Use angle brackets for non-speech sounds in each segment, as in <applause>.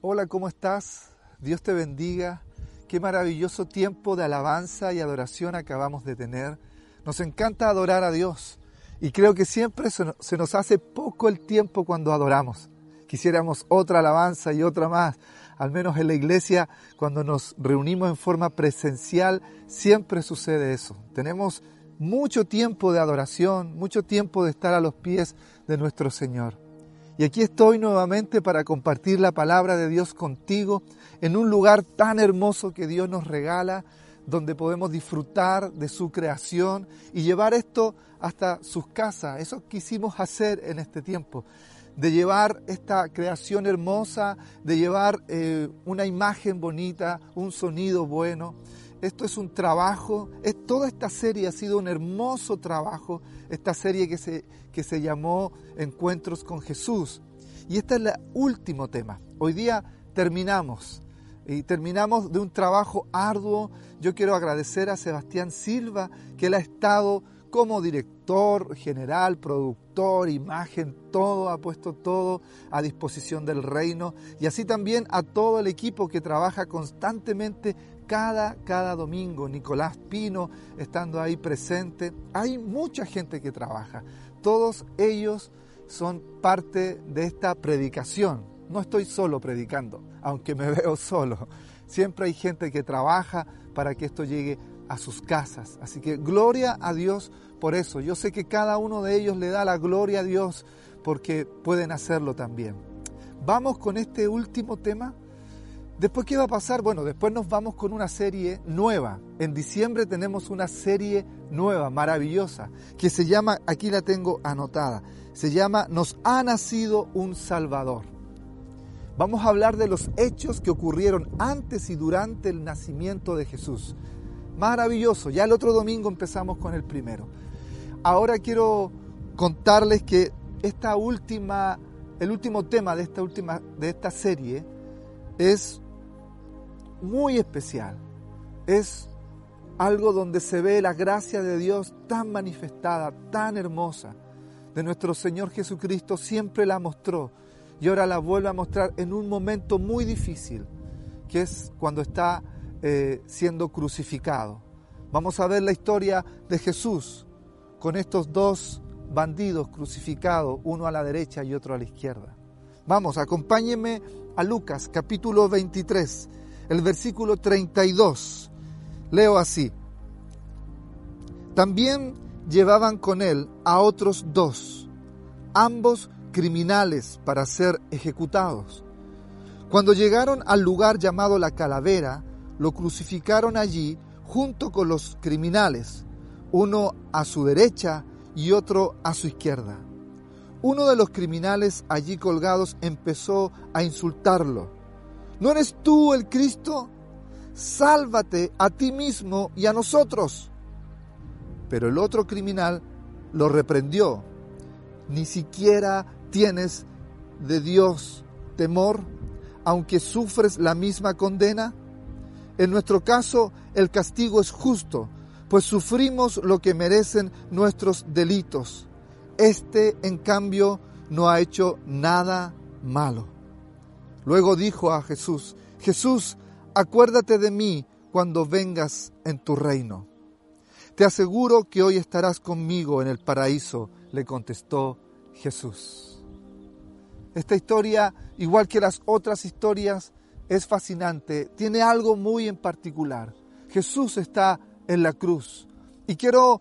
Hola, ¿cómo estás? Dios te bendiga. Qué maravilloso tiempo de alabanza y adoración acabamos de tener. Nos encanta adorar a Dios y creo que siempre se nos hace poco el tiempo cuando adoramos. Quisiéramos otra alabanza y otra más. Al menos en la iglesia, cuando nos reunimos en forma presencial, siempre sucede eso. Tenemos mucho tiempo de adoración, mucho tiempo de estar a los pies de nuestro Señor. Y aquí estoy nuevamente para compartir la palabra de Dios contigo en un lugar tan hermoso que Dios nos regala, donde podemos disfrutar de su creación y llevar esto hasta sus casas. Eso quisimos hacer en este tiempo, de llevar esta creación hermosa, de llevar eh, una imagen bonita, un sonido bueno. Esto es un trabajo, es, toda esta serie ha sido un hermoso trabajo, esta serie que se, que se llamó Encuentros con Jesús. Y este es el último tema. Hoy día terminamos y terminamos de un trabajo arduo. Yo quiero agradecer a Sebastián Silva, que él ha estado como director general, productor, imagen, todo, ha puesto todo a disposición del reino. Y así también a todo el equipo que trabaja constantemente cada, cada domingo. Nicolás Pino estando ahí presente. Hay mucha gente que trabaja. Todos ellos son parte de esta predicación. No estoy solo predicando, aunque me <laughs> veo solo. Siempre hay gente que trabaja para que esto llegue a sus casas. Así que gloria a Dios por eso. Yo sé que cada uno de ellos le da la gloria a Dios porque pueden hacerlo también. Vamos con este último tema Después, ¿qué va a pasar? Bueno, después nos vamos con una serie nueva. En diciembre tenemos una serie nueva, maravillosa, que se llama, aquí la tengo anotada, se llama Nos ha nacido un Salvador. Vamos a hablar de los hechos que ocurrieron antes y durante el nacimiento de Jesús. Maravilloso, ya el otro domingo empezamos con el primero. Ahora quiero contarles que esta última, el último tema de esta, última, de esta serie es muy especial. Es algo donde se ve la gracia de Dios tan manifestada, tan hermosa, de nuestro Señor Jesucristo, siempre la mostró y ahora la vuelve a mostrar en un momento muy difícil, que es cuando está eh, siendo crucificado. Vamos a ver la historia de Jesús con estos dos bandidos crucificados, uno a la derecha y otro a la izquierda. Vamos, acompáñenme a Lucas capítulo 23, el versículo 32. Leo así. También llevaban con él a otros dos, ambos criminales para ser ejecutados. Cuando llegaron al lugar llamado la calavera, lo crucificaron allí junto con los criminales, uno a su derecha y otro a su izquierda. Uno de los criminales allí colgados empezó a insultarlo ¿No eres tú el Cristo? Sálvate a ti mismo y a nosotros. Pero el otro criminal lo reprendió. Ni siquiera tienes de Dios temor, aunque sufres la misma condena. En nuestro caso, el castigo es justo, pues sufrimos lo que merecen nuestros delitos. Este, en cambio, no ha hecho nada malo. Luego dijo a Jesús, Jesús, acuérdate de mí cuando vengas en tu reino. Te aseguro que hoy estarás conmigo en el paraíso, le contestó Jesús. Esta historia, igual que las otras historias, es fascinante, tiene algo muy en particular. Jesús está en la cruz y quiero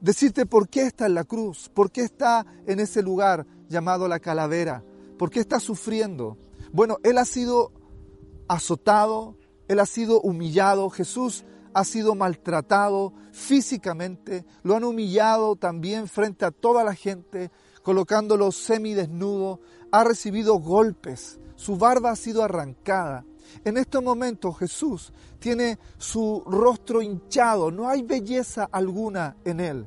decirte por qué está en la cruz, por qué está en ese lugar llamado la calavera, por qué está sufriendo. Bueno, Él ha sido azotado, Él ha sido humillado, Jesús ha sido maltratado físicamente, lo han humillado también frente a toda la gente, colocándolo semidesnudo, ha recibido golpes, su barba ha sido arrancada. En estos momentos Jesús tiene su rostro hinchado, no hay belleza alguna en él.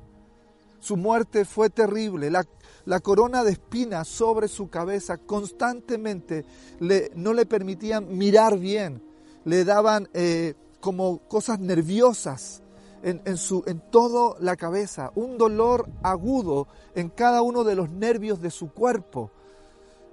Su muerte fue terrible, la corona de espinas sobre su cabeza constantemente no le permitían mirar bien, le daban eh, como cosas nerviosas en, su, en toda la cabeza, un dolor agudo en cada uno de los nervios de su cuerpo.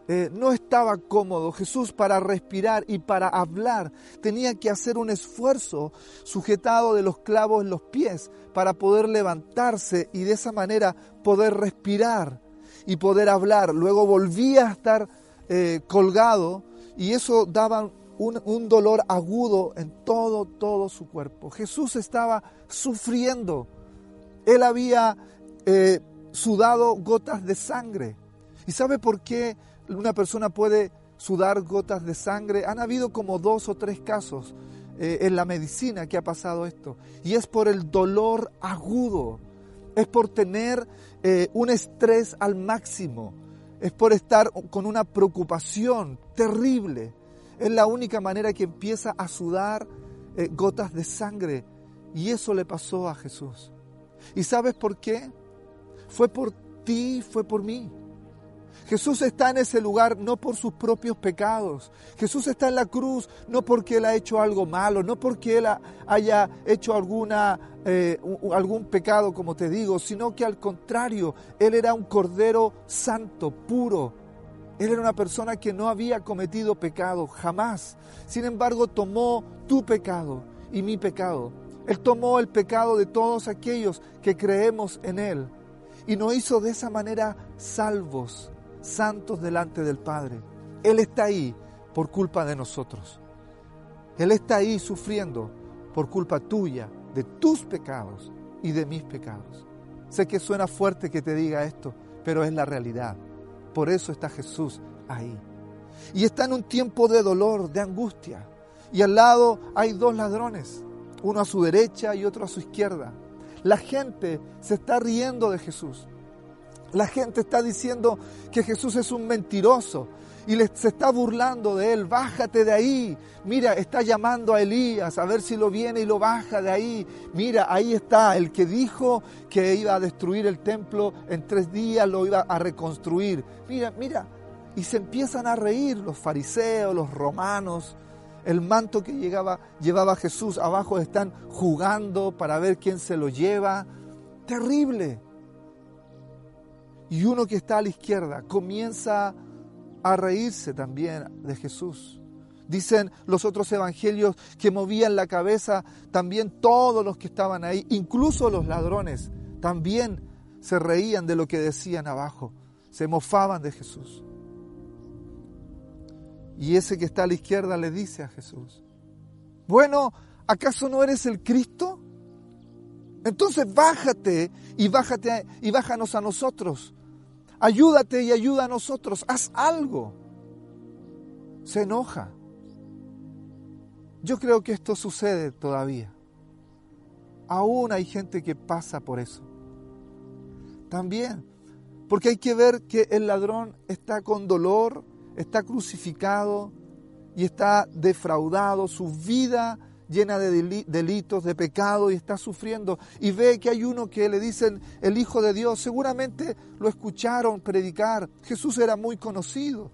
Eh, no estaba cómodo. Jesús para respirar y para hablar tenía que hacer un esfuerzo sujetado de los clavos en los pies para poder levantarse y de esa manera poder respirar y poder hablar. Luego volvía a estar eh, colgado y eso daba un, dolor agudo en todo, todo su cuerpo. Jesús estaba sufriendo. Él había eh, sudado gotas de sangre. ¿Y sabe por qué una persona puede sudar gotas de sangre? Han habido como dos o tres casos eh, en la medicina que ha pasado esto. Y es por el dolor agudo. Es por tener eh, un estrés al máximo. Es por estar con una preocupación terrible es la única manera que empieza a sudar eh, gotas de sangre. Y eso le pasó a Jesús. ¿Y sabes por qué? Fue por ti, fue por mí. Jesús está en ese lugar no por sus propios pecados. Jesús está en la cruz no porque Él ha hecho algo malo, no porque Él haya hecho alguna, eh, algún pecado, como te digo, sino que al contrario, Él era un cordero santo, puro, él era una persona que no había cometido pecado jamás. Sin embargo, tomó tu pecado y mi pecado. Él tomó el pecado de todos aquellos que creemos en Él y nos hizo de esa manera salvos, santos delante del Padre. Él está ahí por culpa de nosotros. Él está ahí sufriendo por culpa tuya, de tus pecados y de mis pecados. Sé que suena fuerte que te diga esto, pero es la realidad. Por eso está Jesús ahí. Y está en un tiempo de dolor, de angustia. Y al lado hay dos ladrones, uno a su derecha y otro a su izquierda. La gente se está riendo de Jesús. La gente está diciendo que Jesús es un mentiroso, y se está burlando de él. Bájate de ahí. Mira, está llamando a Elías a ver si lo viene y lo baja de ahí. Mira, ahí está el que dijo que iba a destruir el templo en tres días, lo iba a reconstruir. Mira, mira. Y se empiezan a reír los fariseos, los romanos. El manto que llevaba Jesús abajo están jugando para ver quién se lo lleva. Terrible. Y uno que está a la izquierda comienza a reírse también de Jesús. Dicen los otros evangelios que movían la cabeza también todos los que estaban ahí, incluso los ladrones, también se reían de lo que decían abajo, se mofaban de Jesús. Y ese que está a la izquierda le dice a Jesús, bueno, ¿acaso no eres el Cristo? Entonces bájate y bájate y bájanos a nosotros ayúdate y ayuda a nosotros, haz algo. Se enoja. Yo creo que esto sucede todavía. Aún hay gente que pasa por eso. También, porque hay que ver que el ladrón está con dolor, está crucificado y está defraudado, su vida llena de delitos, de pecado y está sufriendo. Y ve que hay uno que le dicen el Hijo de Dios, seguramente lo escucharon predicar, Jesús era muy conocido,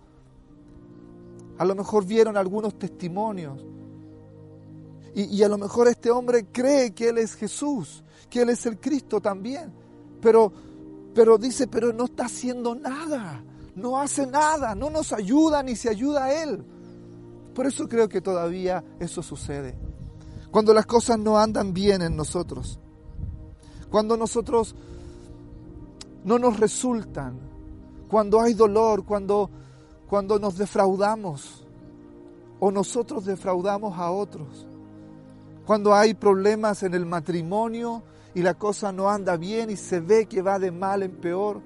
a lo mejor vieron algunos testimonios. Y, a lo mejor este hombre cree que Él es Jesús, que Él es el Cristo también, pero, pero dice, pero no está haciendo nada, no hace nada, no nos ayuda ni se ayuda a Él. Por eso creo que todavía eso sucede cuando las cosas no andan bien en nosotros, cuando nosotros no nos resultan, cuando hay dolor, cuando, cuando nos defraudamos o nosotros defraudamos a otros, cuando hay problemas en el matrimonio y la cosa no anda bien y se ve que va de mal en peor,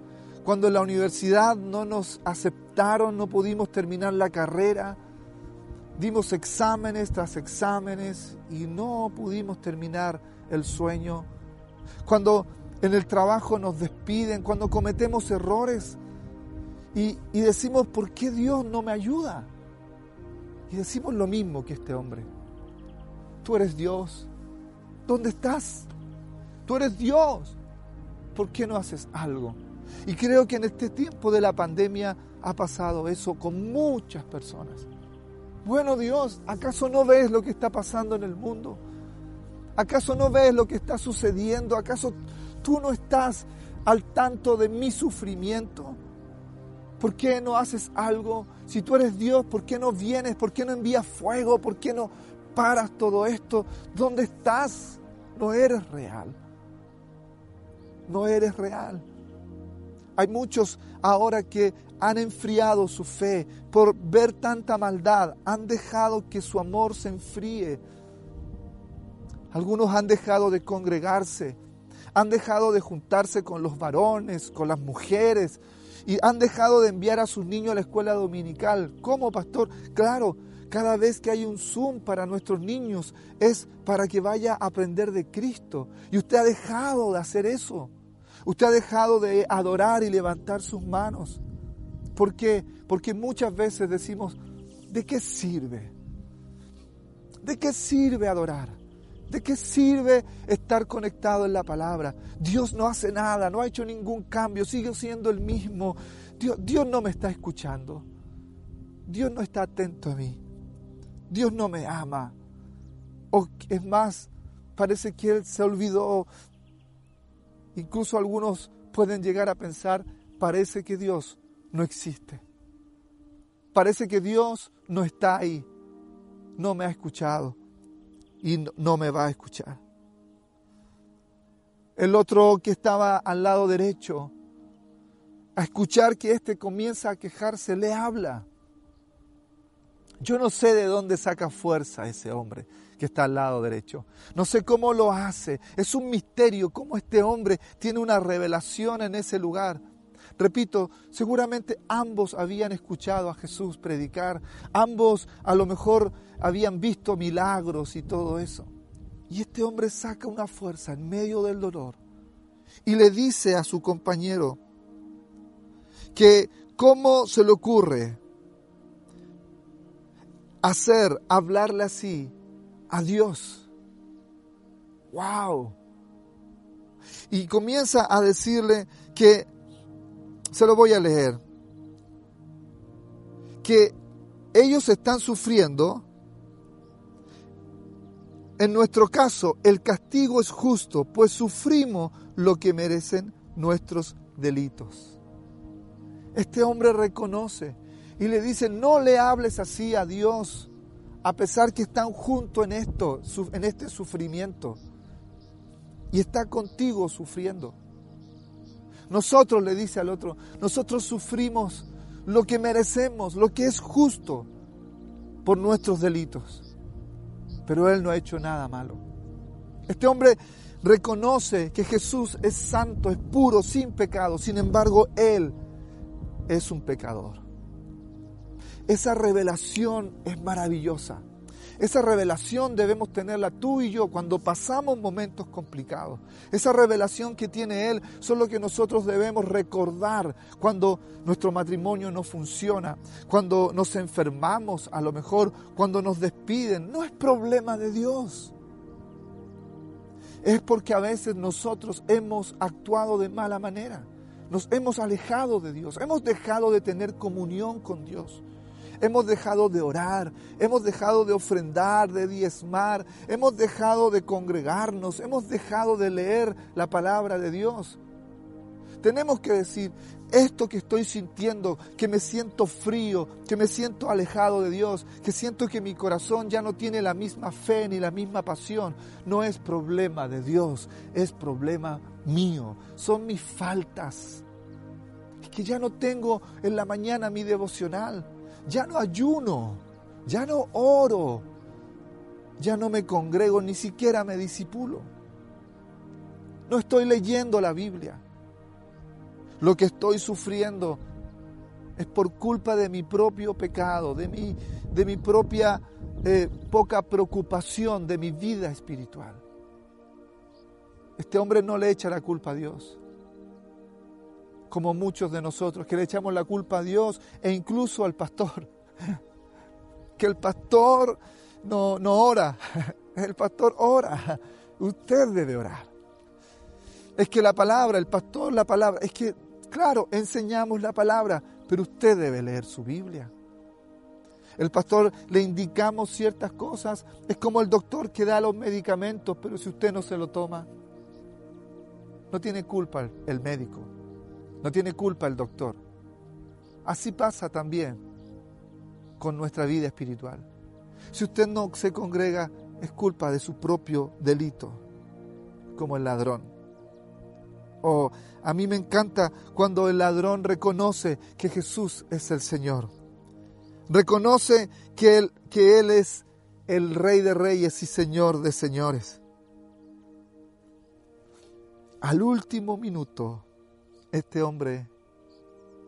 cuando en la universidad no nos aceptaron, no pudimos terminar la carrera, Dimos exámenes tras exámenes y no pudimos terminar el sueño. Cuando en el trabajo nos despiden, cuando cometemos errores y, decimos, ¿por qué Dios no me ayuda? Y decimos lo mismo que este hombre. Tú eres Dios. ¿Dónde estás? Tú eres Dios. ¿Por qué no haces algo? Y creo que en este tiempo de la pandemia ha pasado eso con muchas personas. Bueno Dios, ¿acaso no ves lo que está pasando en el mundo? ¿Acaso no ves lo que está sucediendo? ¿Acaso tú no estás al tanto de mi sufrimiento? ¿Por qué no haces algo? Si tú eres Dios, ¿por qué no vienes? ¿Por qué no envías fuego? ¿Por qué no paras todo esto? ¿Dónde estás? No eres real. No eres real. Hay muchos ahora que han enfriado su fe por ver tanta maldad, han dejado que su amor se enfríe. Algunos han dejado de congregarse, han dejado de juntarse con los varones, con las mujeres, y han dejado de enviar a sus niños a la escuela dominical. ¿Cómo, pastor? Claro, cada vez que hay un Zoom para nuestros niños es para que vaya a aprender de Cristo. Y usted ha dejado de hacer eso. Usted ha dejado de adorar y levantar sus manos. ¿Por qué? Porque muchas veces decimos, ¿de qué sirve? ¿De qué sirve adorar? ¿De qué sirve estar conectado en la palabra? Dios no hace nada, no ha hecho ningún cambio, sigue siendo el mismo. Dios, Dios no me está escuchando. Dios no está atento a mí. Dios no me ama. O es más, parece que Él se olvidó. Incluso algunos pueden llegar a pensar, parece que Dios no existe. Parece que Dios no está ahí. No me ha escuchado y no me va a escuchar. El otro que estaba al lado derecho, a escuchar que éste comienza a quejarse, le habla. Yo no sé de dónde saca fuerza ese hombre que está al lado derecho. No sé cómo lo hace. Es un misterio cómo este hombre tiene una revelación en ese lugar. Repito, seguramente ambos habían escuchado a Jesús predicar, ambos a lo mejor habían visto milagros y todo eso. Y este hombre saca una fuerza en medio del dolor y le dice a su compañero que cómo se le ocurre hacer, hablarle así a Dios. ¡Wow! Y comienza a decirle que se lo voy a leer, que ellos están sufriendo, en nuestro caso el castigo es justo, pues sufrimos lo que merecen nuestros delitos. Este hombre reconoce y le dice, no le hables así a Dios, a pesar que están juntos en esto, en este sufrimiento, y está contigo sufriendo. Nosotros, le dice al otro, nosotros sufrimos lo que merecemos, lo que es justo por nuestros delitos. Pero Él no ha hecho nada malo. Este hombre reconoce que Jesús es santo, es puro, sin pecado. Sin embargo, Él es un pecador. Esa revelación es maravillosa. Esa revelación debemos tenerla tú y yo cuando pasamos momentos complicados. Esa revelación que tiene Él son lo que nosotros debemos recordar cuando nuestro matrimonio no funciona, cuando nos enfermamos, a lo mejor cuando nos despiden. No es problema de Dios. Es porque a veces nosotros hemos actuado de mala manera. Nos hemos alejado de Dios, hemos dejado de tener comunión con Dios. Hemos dejado de orar, hemos dejado de ofrendar, de diezmar, hemos dejado de congregarnos, hemos dejado de leer la palabra de Dios. Tenemos que decir, esto que estoy sintiendo, que me siento frío, que me siento alejado de Dios, que siento que mi corazón ya no tiene la misma fe ni la misma pasión, no es problema de Dios, es problema mío, son mis faltas. Que ya no tengo en la mañana mi devocional, ya no ayuno, ya no oro, ya no me congrego, ni siquiera me disipulo. No estoy leyendo la Biblia. Lo que estoy sufriendo es por culpa de mi propio pecado, de mi, de mi propia eh, poca preocupación, de mi vida espiritual. Este hombre no le echa la culpa a Dios como muchos de nosotros, que le echamos la culpa a Dios e incluso al pastor. <laughs> Que el pastor no, no ora, <laughs> el pastor ora, usted debe orar. Es que la palabra, el pastor, la palabra, es que, claro, enseñamos la palabra, pero usted debe leer su Biblia. El pastor le indicamos ciertas cosas, es como el doctor que da los medicamentos, pero si usted no se lo toma, no tiene culpa el médico. No tiene culpa el doctor. Así pasa también con nuestra vida espiritual. Si usted no se congrega, es culpa de su propio delito, como el ladrón. O a mí me encanta cuando el ladrón reconoce que Jesús es el Señor. Reconoce que Él, que él es el Rey de Reyes y Señor de Señores. Al último minuto, este hombre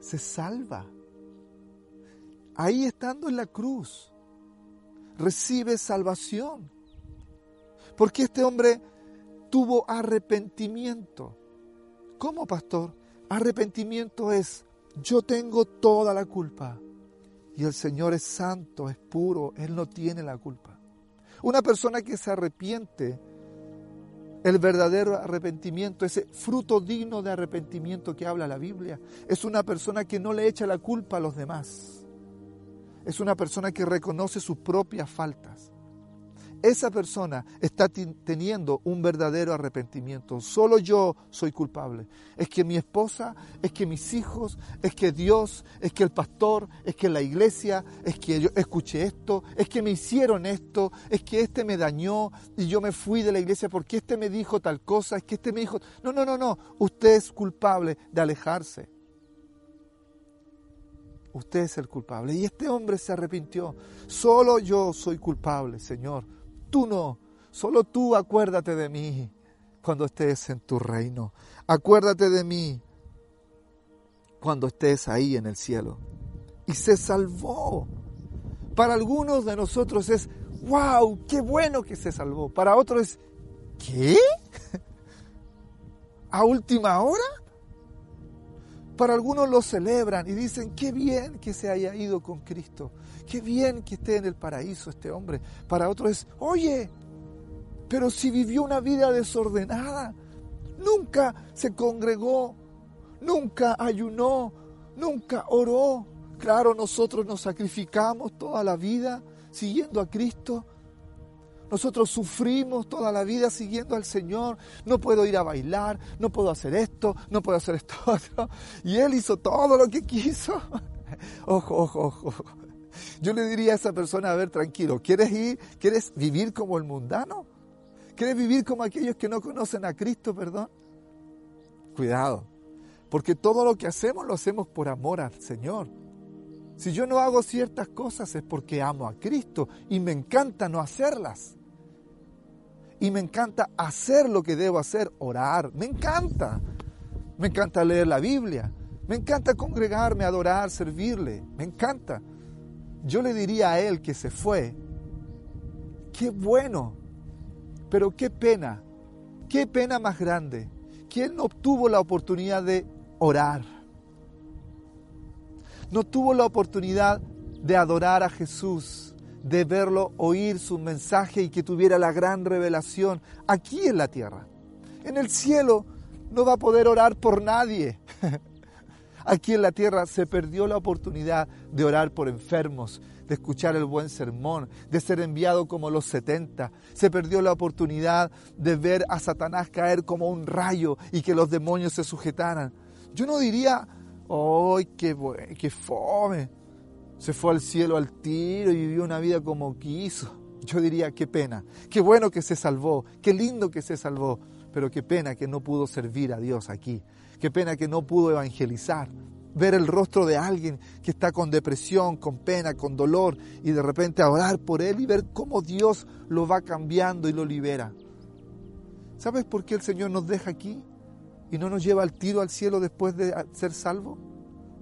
se salva. Ahí estando en la cruz, recibe salvación. Porque este hombre tuvo arrepentimiento. ¿Cómo, pastor? Arrepentimiento es, yo tengo toda la culpa. Y el Señor es santo, es puro, Él no tiene la culpa. Una persona que se arrepiente, el verdadero arrepentimiento, ese fruto digno de arrepentimiento que habla la Biblia, es una persona que no le echa la culpa a los demás. Es una persona que reconoce sus propias faltas esa persona está teniendo un verdadero arrepentimiento. Solo yo soy culpable. Es que mi esposa, es que mis hijos, es que Dios, es que el pastor, es que la iglesia, es que yo escuché esto, es que me hicieron esto, es que este me dañó y yo me fui de la iglesia porque este me dijo tal cosa, es que este me dijo... No, no, no, no. Usted es culpable de alejarse. Usted es el culpable. Y este hombre se arrepintió. Solo yo soy culpable, Señor no, solo tú acuérdate de mí cuando estés en tu reino. Acuérdate de mí cuando estés ahí en el cielo. Y se salvó. Para algunos de nosotros es, wow, qué bueno que se salvó. Para otros es, ¿qué? <laughs> ¿A última hora? Para algunos lo celebran y dicen, qué bien que se haya ido con Cristo, qué bien que esté en el paraíso este hombre. Para otros es, oye, pero si vivió una vida desordenada, nunca se congregó, nunca ayunó, nunca oró. Claro, nosotros nos sacrificamos toda la vida siguiendo a Cristo, nosotros sufrimos toda la vida siguiendo al Señor. No puedo ir a bailar, no puedo hacer esto, no puedo hacer esto. <laughs> Y Él hizo todo lo que quiso. <laughs> Ojo, ojo, ojo. Yo le diría a esa persona, a ver, tranquilo, ¿quieres ir? ¿Quieres vivir como el mundano? ¿Quieres vivir como aquellos que no conocen a Cristo, perdón? Cuidado, porque todo lo que hacemos lo hacemos por amor al Señor. Si yo no hago ciertas cosas es porque amo a Cristo y me encanta no hacerlas. Y me encanta hacer lo que debo hacer, orar. Me encanta. Me encanta leer la Biblia. Me encanta congregarme, adorar, servirle. Me encanta. Yo le diría a él que se fue. Qué bueno. Pero qué pena. Qué pena más grande. Que no obtuvo la oportunidad de orar. No tuvo la oportunidad de adorar a Jesús de verlo, oír su mensaje y que tuviera la gran revelación aquí en la tierra. En el cielo no va a poder orar por nadie. <laughs> Aquí en la tierra se perdió la oportunidad de orar por enfermos, de escuchar el buen sermón, de ser enviado como los 70. Se perdió la oportunidad de ver a Satanás caer como un rayo y que los demonios se sujetaran. Yo no diría, ¡ay, qué, qué fome! Se fue al cielo al tiro y vivió una vida como quiso. Yo diría, qué pena, qué bueno que se salvó, qué lindo que se salvó, pero qué pena que no pudo servir a Dios aquí, qué pena que no pudo evangelizar, ver el rostro de alguien que está con depresión, con pena, con dolor, y de repente orar por él y ver cómo Dios lo va cambiando y lo libera. ¿Sabes por qué el Señor nos deja aquí y no nos lleva al tiro al cielo después de ser salvo?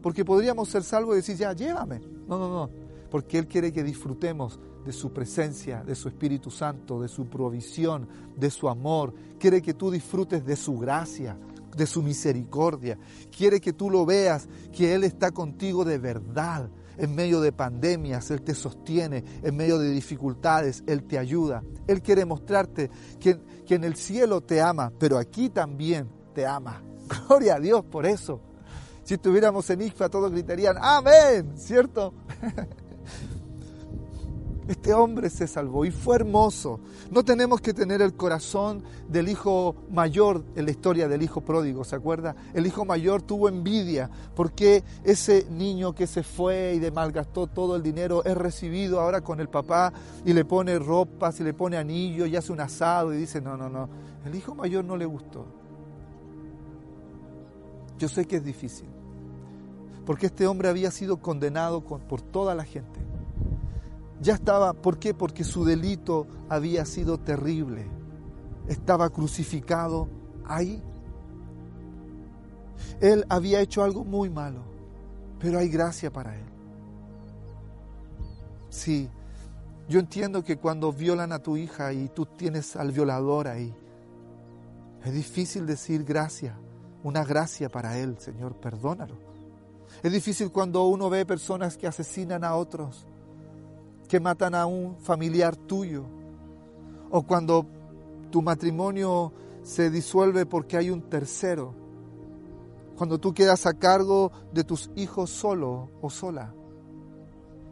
Porque podríamos ser salvos y decir, ya, llévame. No, no, no. Porque Él quiere que disfrutemos de su presencia, de su Espíritu Santo, de su provisión, de su amor. Quiere que tú disfrutes de su gracia, de su misericordia. Quiere que tú lo veas, que Él está contigo de verdad. En medio de pandemias, Él te sostiene. En medio de dificultades, Él te ayuda. Él quiere mostrarte que, que en el cielo te ama, pero aquí también te ama. <laughs> Gloria a Dios por eso. Si estuviéramos en IFA todos gritarían, amén, ¿cierto? <laughs> Este hombre se salvó y fue hermoso. No tenemos que tener el corazón del hijo mayor en la historia del hijo pródigo, ¿se acuerda? El hijo mayor tuvo envidia porque ese niño que se fue y de malgastó todo el dinero es recibido ahora con el papá y le pone ropas y le pone anillos y hace un asado y dice, no, no, no, el hijo mayor no le gustó. Yo sé que es difícil, porque este hombre había sido condenado por toda la gente ya estaba, ¿por qué? Porque su delito había sido terrible. Estaba crucificado ahí. Él había hecho algo muy malo, pero hay gracia para él. Sí, yo entiendo que cuando violan a tu hija y tú tienes al violador ahí, es difícil decir gracia, una gracia para él, Señor, perdónalo. Es difícil cuando uno ve personas que asesinan a otros que matan a un familiar tuyo, o cuando tu matrimonio se disuelve porque hay un tercero, cuando tú quedas a cargo de tus hijos solo o sola,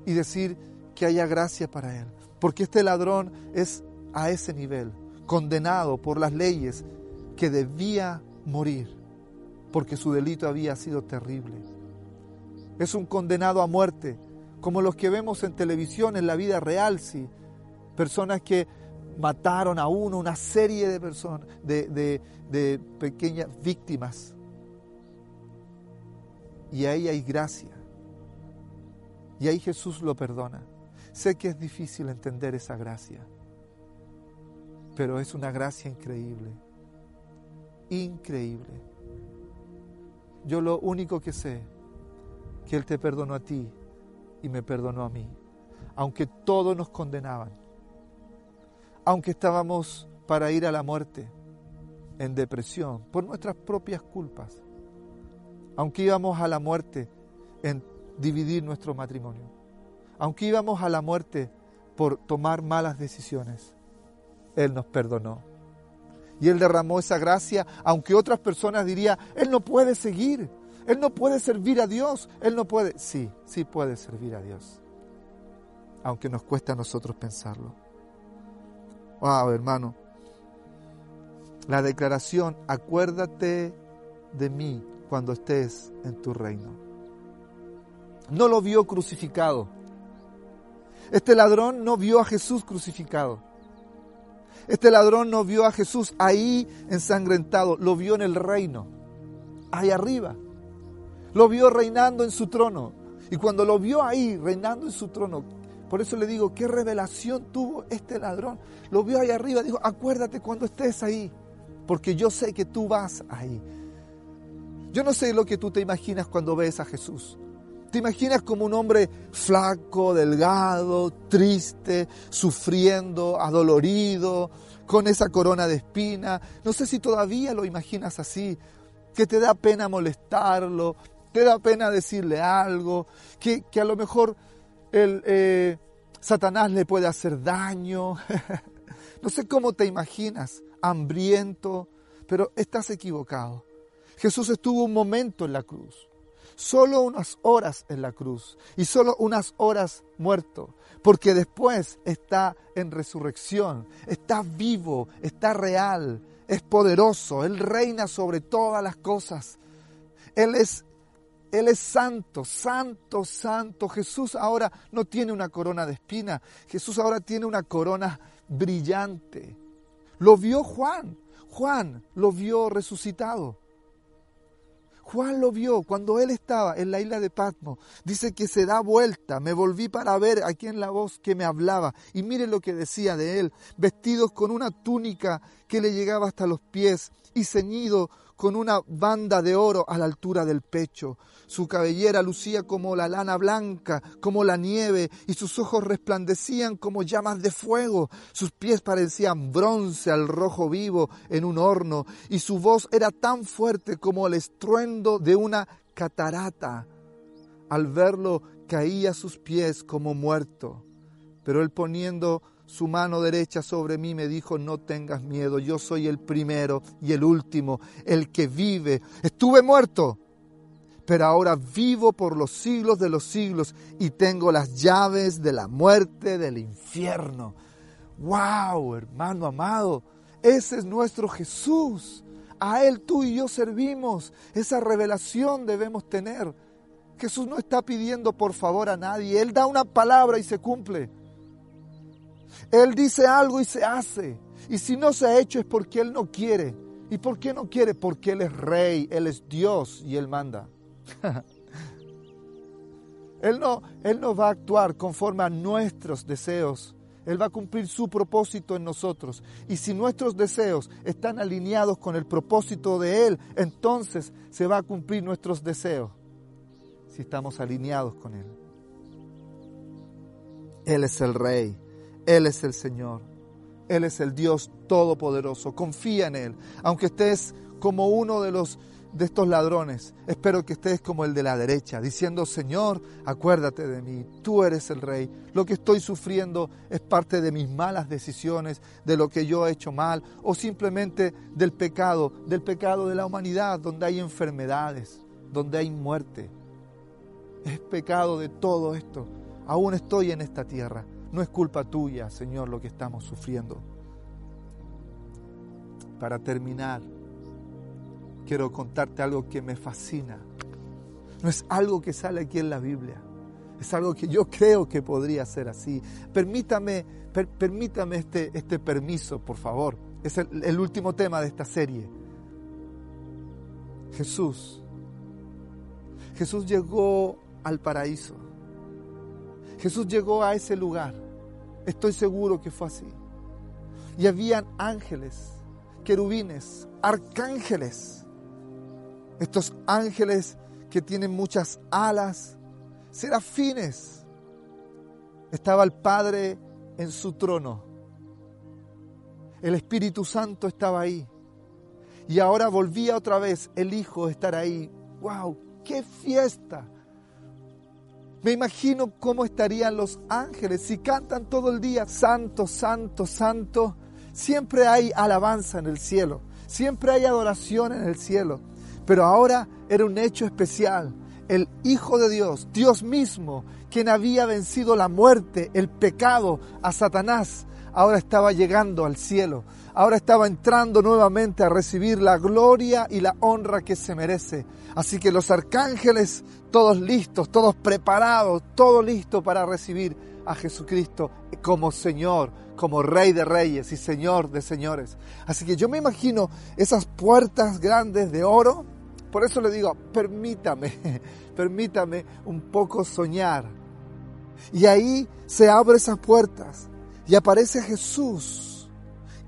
y decir que haya gracia para él, porque este ladrón es a ese nivel, condenado por las leyes, que debía morir, porque su delito había sido terrible. Es un condenado a muerte, como los que vemos en televisión en la vida real, sí. Personas que mataron a uno, una serie de personas, de, pequeñas víctimas. Y ahí hay gracia. Y ahí Jesús lo perdona. Sé que es difícil entender esa gracia, pero es una gracia increíble. Increíble. Yo lo único que sé, que Él te perdonó a ti y me perdonó a mí. Aunque todos nos condenaban, aunque estábamos para ir a la muerte, en depresión, por nuestras propias culpas, aunque íbamos a la muerte en dividir nuestro matrimonio, aunque íbamos a la muerte por tomar malas decisiones, Él nos perdonó. Y Él derramó esa gracia, aunque otras personas dirían, Él no puede seguir, él no puede servir a Dios. Él no puede. Sí, sí puede servir a Dios. Aunque nos cueste a nosotros pensarlo. Wow, hermano. La declaración, acuérdate de mí cuando estés en tu reino. No lo vio crucificado. Este ladrón no vio a Jesús crucificado. Este ladrón no vio a Jesús ahí ensangrentado, lo vio en el reino, ahí arriba. Lo vio reinando en su trono. Y cuando lo vio ahí reinando en su trono, por eso le digo, qué revelación tuvo este ladrón. Lo vio ahí arriba, dijo, acuérdate cuando estés ahí, porque yo sé que tú vas ahí. Yo no sé lo que tú te imaginas cuando ves a Jesús. ¿Te imaginas como un hombre flaco, delgado, triste, sufriendo, adolorido, con esa corona de espina? No sé si todavía lo imaginas así, que te da pena molestarlo, te da pena decirle algo, que, a lo mejor el, eh, Satanás le puede hacer daño. <laughs> no sé cómo te imaginas, hambriento, pero estás equivocado. Jesús estuvo un momento en la cruz, solo unas horas en la cruz y solo unas horas muerto, porque después está en resurrección, está vivo, está real, es poderoso, Él reina sobre todas las cosas. Él es él es santo, santo, santo. Jesús ahora no tiene una corona de espina. Jesús ahora tiene una corona brillante. Lo vio Juan. Juan lo vio resucitado. Juan lo vio cuando él estaba en la isla de Patmos. Dice que se da vuelta. Me volví para ver a quién la voz que me hablaba. Y mire lo que decía de él. Vestidos con una túnica que le llegaba hasta los pies y ceñido con una banda de oro a la altura del pecho. Su cabellera lucía como la lana blanca, como la nieve, y sus ojos resplandecían como llamas de fuego. Sus pies parecían bronce al rojo vivo en un horno, y su voz era tan fuerte como el estruendo de una catarata. Al verlo caía a sus pies como muerto. Pero él poniendo su mano derecha sobre mí me dijo, no tengas miedo, yo soy el primero y el último, el que vive. Estuve muerto, pero ahora vivo por los siglos de los siglos y tengo las llaves de la muerte del infierno. ¡Wow, hermano amado! Ese es nuestro Jesús. A Él tú y yo servimos. Esa revelación debemos tener. Jesús no está pidiendo por favor a nadie. Él da una palabra y se cumple. Él dice algo y se hace. Y si no se ha hecho es porque Él no quiere. ¿Y por qué no quiere? Porque Él es rey, Él es Dios y Él manda. <laughs> él, no, él no va a actuar conforme a nuestros deseos. Él va a cumplir su propósito en nosotros. Y si nuestros deseos están alineados con el propósito de Él, entonces se va a cumplir nuestros deseos. Si estamos alineados con Él. Él es el Rey. Él es el Señor. Él es el Dios Todopoderoso. Confía en Él. Aunque estés como uno de los de estos ladrones, espero que estés como el de la derecha, diciendo, Señor, acuérdate de mí, tú eres el rey. Lo que estoy sufriendo es parte de mis malas decisiones, de lo que yo he hecho mal, o simplemente del pecado, del pecado de la humanidad, donde hay enfermedades, donde hay muerte. Es pecado de todo esto. Aún estoy en esta tierra. No es culpa tuya, Señor, lo que estamos sufriendo. Para terminar, quiero contarte algo que me fascina. No es algo que sale aquí en la Biblia. Es algo que yo creo que podría ser así. Permítame, permítame este, este permiso, por favor. Es el, el último tema de esta serie. Jesús. Jesús llegó al paraíso. Jesús llegó a ese lugar. Estoy seguro que fue así. Y habían ángeles, querubines, arcángeles estos ángeles que tienen muchas alas, serafines. Estaba el Padre en su trono. El Espíritu Santo estaba ahí. Y ahora volvía otra vez el Hijo a estar ahí. ¡Wow! ¡Qué fiesta! Me imagino cómo estarían los ángeles si cantan todo el día, Santo, Santo, Santo. Siempre hay alabanza en el cielo, siempre hay adoración en el cielo. Pero ahora era un hecho especial. El Hijo de Dios, Dios mismo, quien había vencido la muerte, el pecado, a Satanás, ahora estaba llegando al cielo. Ahora estaba entrando nuevamente a recibir la gloria y la honra que se merece. Así que los arcángeles, todos listos, todos preparados, todo listo para recibir a Jesucristo como Señor, como Rey de Reyes y Señor de Señores. Así que yo me imagino esas puertas grandes de oro por eso le digo, permítame, <laughs> permítame un poco soñar. Y ahí se abren esas puertas y aparece Jesús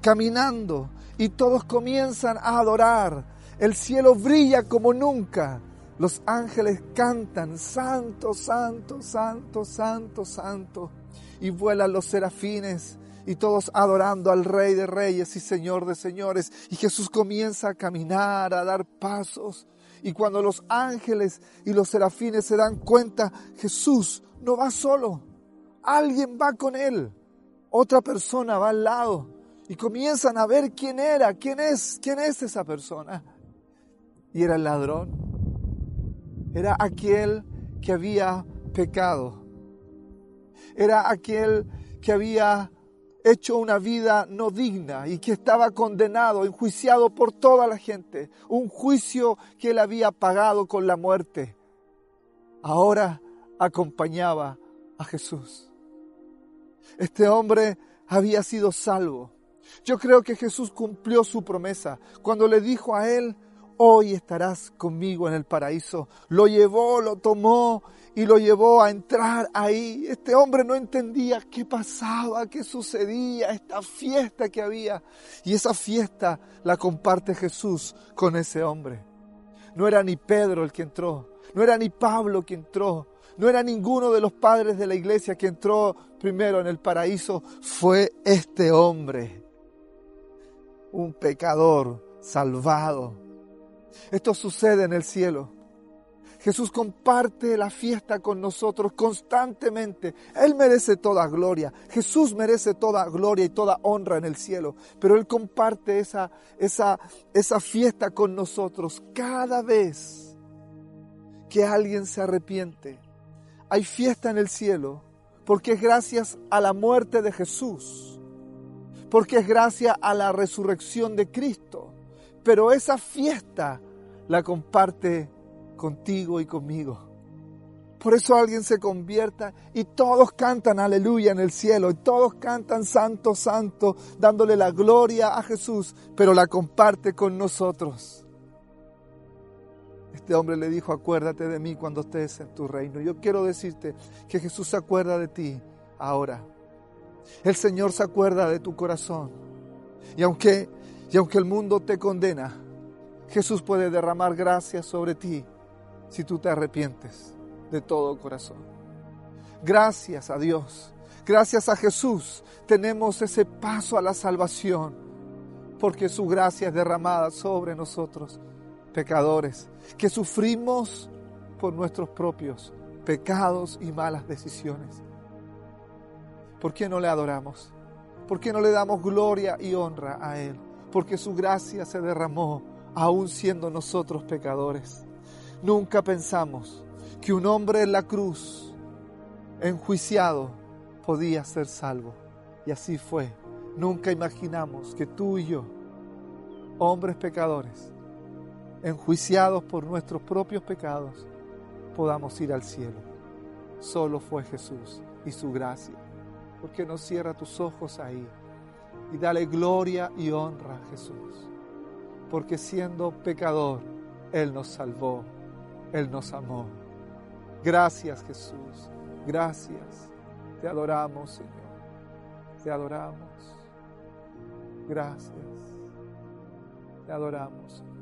caminando y todos comienzan a adorar. El cielo brilla como nunca. Los ángeles cantan, santo, santo, santo, santo, santo. Y vuelan los serafines y todos adorando al Rey de Reyes y Señor de Señores. Y Jesús comienza a caminar, a dar pasos. Y cuando los ángeles y los serafines se dan cuenta, Jesús no va solo, alguien va con él, otra persona va al lado y comienzan a ver quién era, quién es, quién es esa persona. Y era el ladrón, era aquel que había pecado, era aquel que había hecho una vida no digna y que estaba condenado, enjuiciado por toda la gente, un juicio que él había pagado con la muerte, ahora acompañaba a Jesús. Este hombre había sido salvo. Yo creo que Jesús cumplió su promesa cuando le dijo a él, hoy estarás conmigo en el paraíso. Lo llevó, lo tomó y lo llevó a entrar ahí. Este hombre no entendía qué pasaba, qué sucedía, esta fiesta que había. Y esa fiesta la comparte Jesús con ese hombre. No era ni Pedro el que entró, no era ni Pablo que entró, no era ninguno de los padres de la iglesia que entró primero en el paraíso, fue este hombre, un pecador salvado. Esto sucede en el cielo. Jesús comparte la fiesta con nosotros constantemente. Él merece toda gloria. Jesús merece toda gloria y toda honra en el cielo. Pero Él comparte esa, esa, esa fiesta con nosotros cada vez que alguien se arrepiente. Hay fiesta en el cielo porque es gracias a la muerte de Jesús, porque es gracias a la resurrección de Cristo. Pero esa fiesta la comparte contigo y conmigo. Por eso alguien se convierta y todos cantan aleluya en el cielo y todos cantan santo, santo, dándole la gloria a Jesús, pero la comparte con nosotros. Este hombre le dijo, acuérdate de mí cuando estés en tu reino. Yo quiero decirte que Jesús se acuerda de ti ahora. El Señor se acuerda de tu corazón. Y aunque, y aunque el mundo te condena, Jesús puede derramar gracia sobre ti si tú te arrepientes de todo corazón. Gracias a Dios, gracias a Jesús, tenemos ese paso a la salvación, porque su gracia es derramada sobre nosotros, pecadores, que sufrimos por nuestros propios pecados y malas decisiones. ¿Por qué no le adoramos? ¿Por qué no le damos gloria y honra a Él? Porque su gracia se derramó aún siendo nosotros pecadores. Nunca pensamos que un hombre en la cruz, enjuiciado, podía ser salvo. Y así fue. Nunca imaginamos que tú y yo, hombres pecadores, enjuiciados por nuestros propios pecados, podamos ir al cielo. Solo fue Jesús y su gracia. porque no cierra tus ojos ahí y dale gloria y honra a Jesús? Porque siendo pecador, Él nos salvó, Él nos amó. Gracias Jesús, gracias. Te adoramos Señor, te adoramos. Gracias, te adoramos Señor.